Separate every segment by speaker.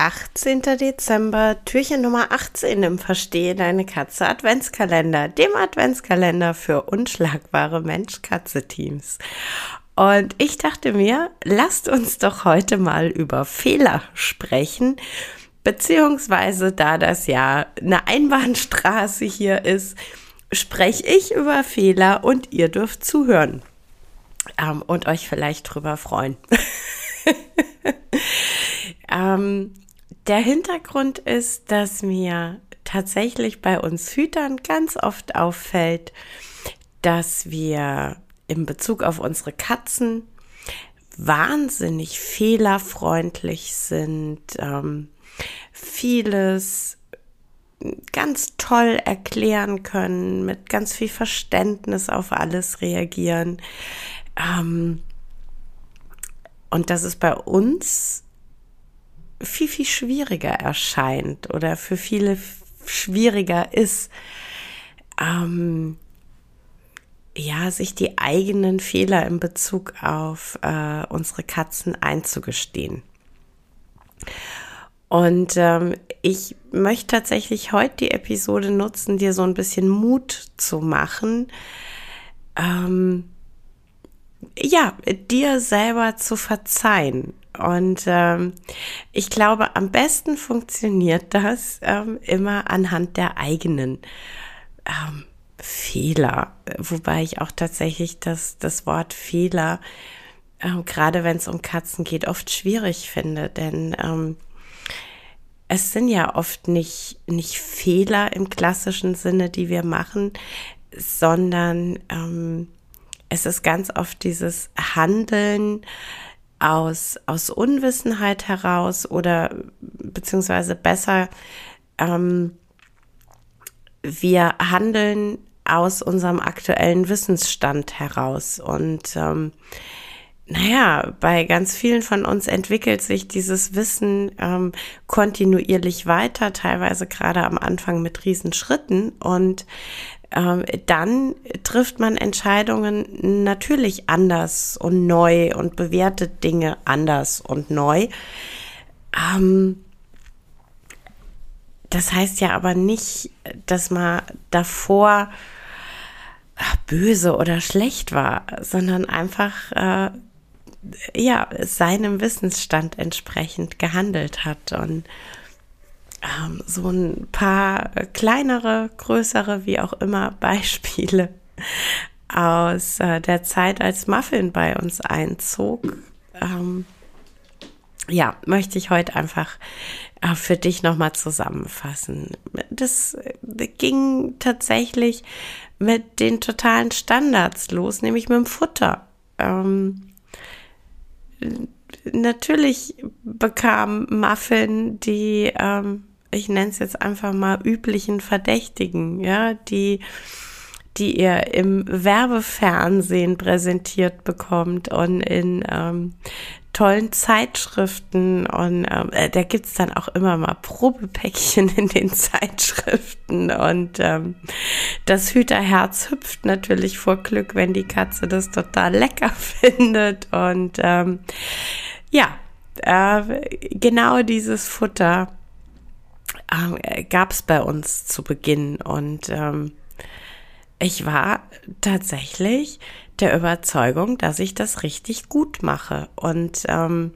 Speaker 1: 18. Dezember, Türchen Nummer 18 im Verstehe deine Katze Adventskalender, dem Adventskalender für unschlagbare Mensch-Katze-Teams. Und ich dachte mir, lasst uns doch heute mal über Fehler sprechen, beziehungsweise da das ja eine Einbahnstraße hier ist, spreche ich über Fehler und ihr dürft zuhören ähm, und euch vielleicht drüber freuen. ähm, der Hintergrund ist, dass mir tatsächlich bei uns Hütern ganz oft auffällt, dass wir in Bezug auf unsere Katzen wahnsinnig fehlerfreundlich sind, ähm, vieles ganz toll erklären können, mit ganz viel Verständnis auf alles reagieren. Ähm, und dass es bei uns viel, viel schwieriger erscheint oder für viele schwieriger ist, ähm, ja, sich die eigenen Fehler in Bezug auf äh, unsere Katzen einzugestehen. Und ähm, ich möchte tatsächlich heute die Episode nutzen, dir so ein bisschen Mut zu machen, ähm, ja, dir selber zu verzeihen. Und ähm, ich glaube, am besten funktioniert das ähm, immer anhand der eigenen ähm, Fehler, wobei ich auch tatsächlich das, das Wort Fehler, ähm, gerade wenn es um Katzen geht, oft schwierig finde, denn ähm, es sind ja oft nicht, nicht Fehler im klassischen Sinne, die wir machen, sondern ähm, es ist ganz oft dieses Handeln aus, aus Unwissenheit heraus oder beziehungsweise besser, ähm, wir handeln aus unserem aktuellen Wissensstand heraus. Und ähm, naja, bei ganz vielen von uns entwickelt sich dieses Wissen ähm, kontinuierlich weiter, teilweise gerade am Anfang mit Riesenschritten. Und dann trifft man Entscheidungen natürlich anders und neu und bewertet Dinge anders und neu. Ähm, das heißt ja aber nicht, dass man davor böse oder schlecht war, sondern einfach äh, ja seinem Wissensstand entsprechend gehandelt hat und ähm, so ein paar kleinere, größere, wie auch immer Beispiele aus äh, der Zeit, als Muffin bei uns einzog. Ähm, ja, möchte ich heute einfach äh, für dich nochmal zusammenfassen. Das äh, ging tatsächlich mit den totalen Standards los, nämlich mit dem Futter. Ähm, natürlich bekam Muffin die ähm, ich nenne es jetzt einfach mal üblichen Verdächtigen, ja, die die ihr im Werbefernsehen präsentiert bekommt und in ähm, tollen Zeitschriften und ähm, äh, da gibt's dann auch immer mal Probepäckchen in den Zeitschriften und ähm, das Hüterherz hüpft natürlich vor Glück, wenn die Katze das total lecker findet und ähm, ja, äh, genau dieses Futter äh, gab es bei uns zu Beginn. Und ähm, ich war tatsächlich der Überzeugung, dass ich das richtig gut mache. Und ähm,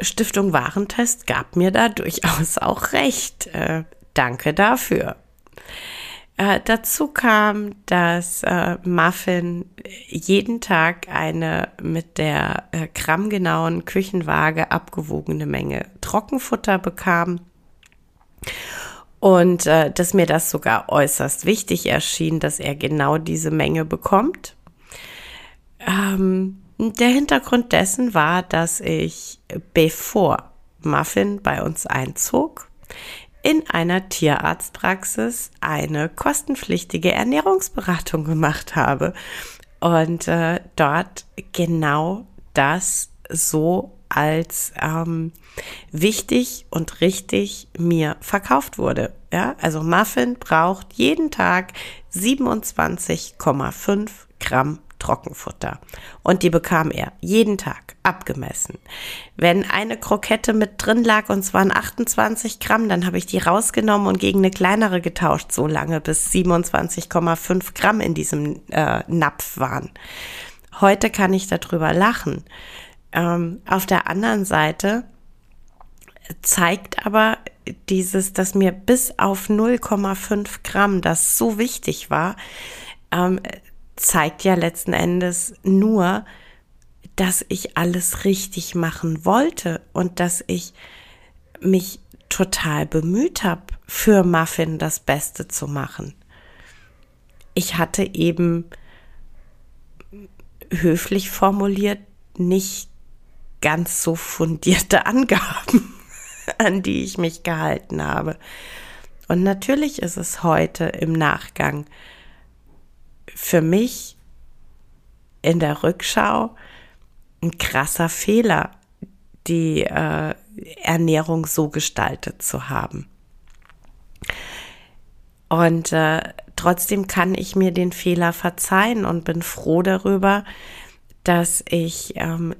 Speaker 1: Stiftung Warentest gab mir da durchaus auch recht. Äh, danke dafür. Äh, dazu kam, dass äh, Muffin jeden Tag eine mit der äh, grammgenauen Küchenwaage abgewogene Menge Trockenfutter bekam und äh, dass mir das sogar äußerst wichtig erschien, dass er genau diese Menge bekommt. Ähm, der Hintergrund dessen war, dass ich, bevor Muffin bei uns einzog, in einer Tierarztpraxis eine kostenpflichtige Ernährungsberatung gemacht habe und äh, dort genau das so als ähm, wichtig und richtig mir verkauft wurde. Ja, also Muffin braucht jeden Tag 27,5 Gramm Trockenfutter. Und die bekam er jeden Tag abgemessen. Wenn eine Krokette mit drin lag und es waren 28 Gramm, dann habe ich die rausgenommen und gegen eine kleinere getauscht, so lange bis 27,5 Gramm in diesem äh, Napf waren. Heute kann ich darüber lachen. Ähm, auf der anderen Seite zeigt aber dieses, dass mir bis auf 0,5 Gramm das so wichtig war, ähm, zeigt ja letzten Endes nur, dass ich alles richtig machen wollte und dass ich mich total bemüht habe, für Muffin das Beste zu machen. Ich hatte eben höflich formuliert nicht ganz so fundierte Angaben, an die ich mich gehalten habe. Und natürlich ist es heute im Nachgang für mich in der Rückschau ein krasser Fehler, die äh, Ernährung so gestaltet zu haben. Und äh, trotzdem kann ich mir den Fehler verzeihen und bin froh darüber, dass ich ähm,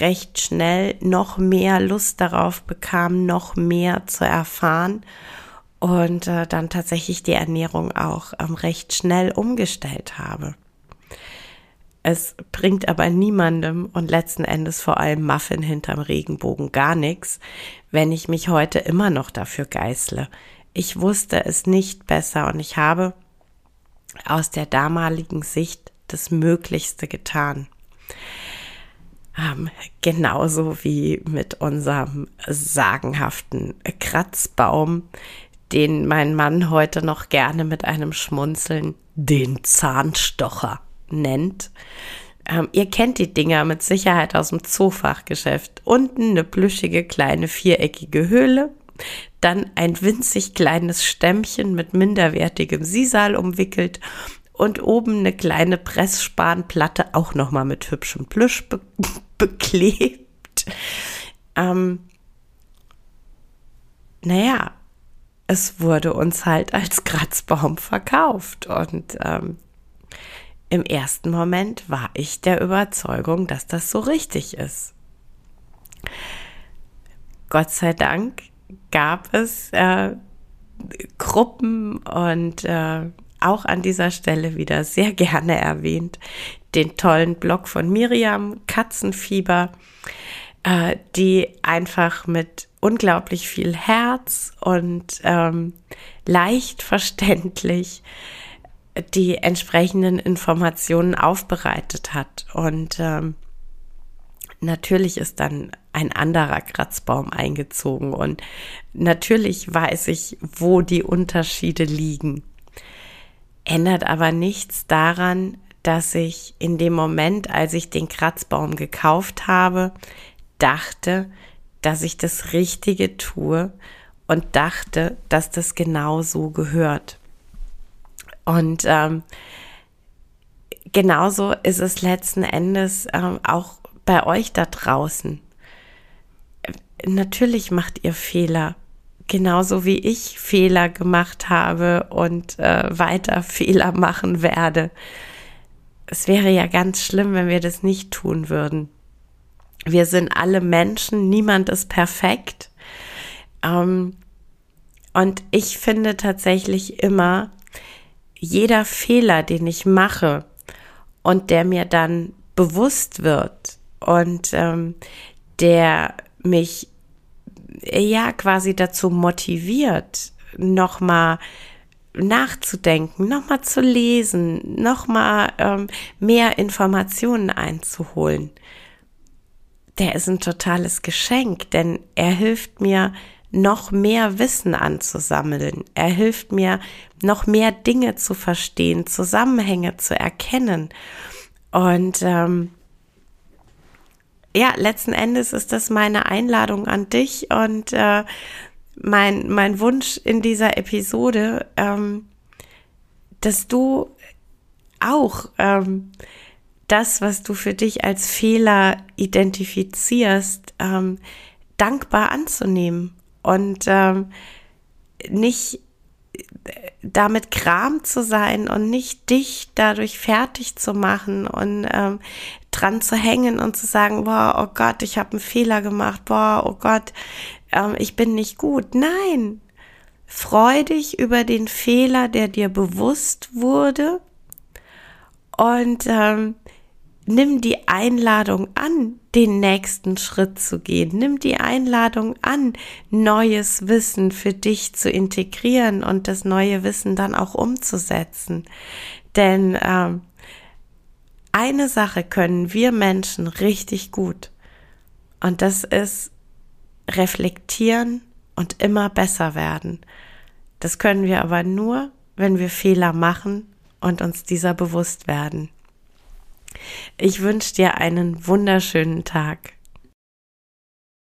Speaker 1: recht schnell noch mehr Lust darauf bekam, noch mehr zu erfahren und äh, dann tatsächlich die Ernährung auch ähm, recht schnell umgestellt habe. Es bringt aber niemandem und letzten Endes vor allem Muffin hinterm Regenbogen gar nichts, wenn ich mich heute immer noch dafür geißle. Ich wusste es nicht besser und ich habe aus der damaligen Sicht das Möglichste getan. Ähm, genauso wie mit unserem sagenhaften Kratzbaum, den mein Mann heute noch gerne mit einem Schmunzeln den Zahnstocher nennt. Ähm, ihr kennt die Dinger mit Sicherheit aus dem Zoofachgeschäft. Unten eine plüschige kleine viereckige Höhle, dann ein winzig kleines Stämmchen mit minderwertigem Sisal umwickelt und oben eine kleine Pressspanplatte auch nochmal mit hübschem Plüsch be beklebt. Ähm, naja, es wurde uns halt als Kratzbaum verkauft und ähm, im ersten Moment war ich der Überzeugung, dass das so richtig ist. Gott sei Dank gab es äh, Gruppen und äh, auch an dieser Stelle wieder sehr gerne erwähnt, den tollen Blog von Miriam, Katzenfieber, äh, die einfach mit unglaublich viel Herz und ähm, leicht verständlich die entsprechenden Informationen aufbereitet hat. Und ähm, natürlich ist dann ein anderer Kratzbaum eingezogen und natürlich weiß ich, wo die Unterschiede liegen ändert aber nichts daran, dass ich in dem Moment, als ich den Kratzbaum gekauft habe, dachte, dass ich das Richtige tue und dachte, dass das genau so gehört. Und ähm, genauso ist es letzten Endes ähm, auch bei euch da draußen. Natürlich macht ihr Fehler genauso wie ich Fehler gemacht habe und äh, weiter Fehler machen werde. Es wäre ja ganz schlimm, wenn wir das nicht tun würden. Wir sind alle Menschen, niemand ist perfekt. Ähm, und ich finde tatsächlich immer, jeder Fehler, den ich mache und der mir dann bewusst wird und ähm, der mich ja quasi dazu motiviert, nochmal nachzudenken, nochmal zu lesen, nochmal ähm, mehr Informationen einzuholen. Der ist ein totales Geschenk, denn er hilft mir, noch mehr Wissen anzusammeln. Er hilft mir, noch mehr Dinge zu verstehen, Zusammenhänge zu erkennen. Und ähm, ja, letzten Endes ist das meine Einladung an dich und äh, mein, mein Wunsch in dieser Episode, ähm, dass du auch ähm, das, was du für dich als Fehler identifizierst, ähm, dankbar anzunehmen und ähm, nicht damit Kram zu sein und nicht dich dadurch fertig zu machen und ähm, dran zu hängen und zu sagen, boah, oh Gott, ich habe einen Fehler gemacht, boah, oh Gott, ähm, ich bin nicht gut. Nein, freu dich über den Fehler, der dir bewusst wurde und ähm, nimm die Einladung an, den nächsten Schritt zu gehen. Nimm die Einladung an, neues Wissen für dich zu integrieren und das neue Wissen dann auch umzusetzen. Denn ähm, eine Sache können wir Menschen richtig gut. Und das ist reflektieren und immer besser werden. Das können wir aber nur, wenn wir Fehler machen und uns dieser bewusst werden. Ich wünsche dir einen wunderschönen Tag.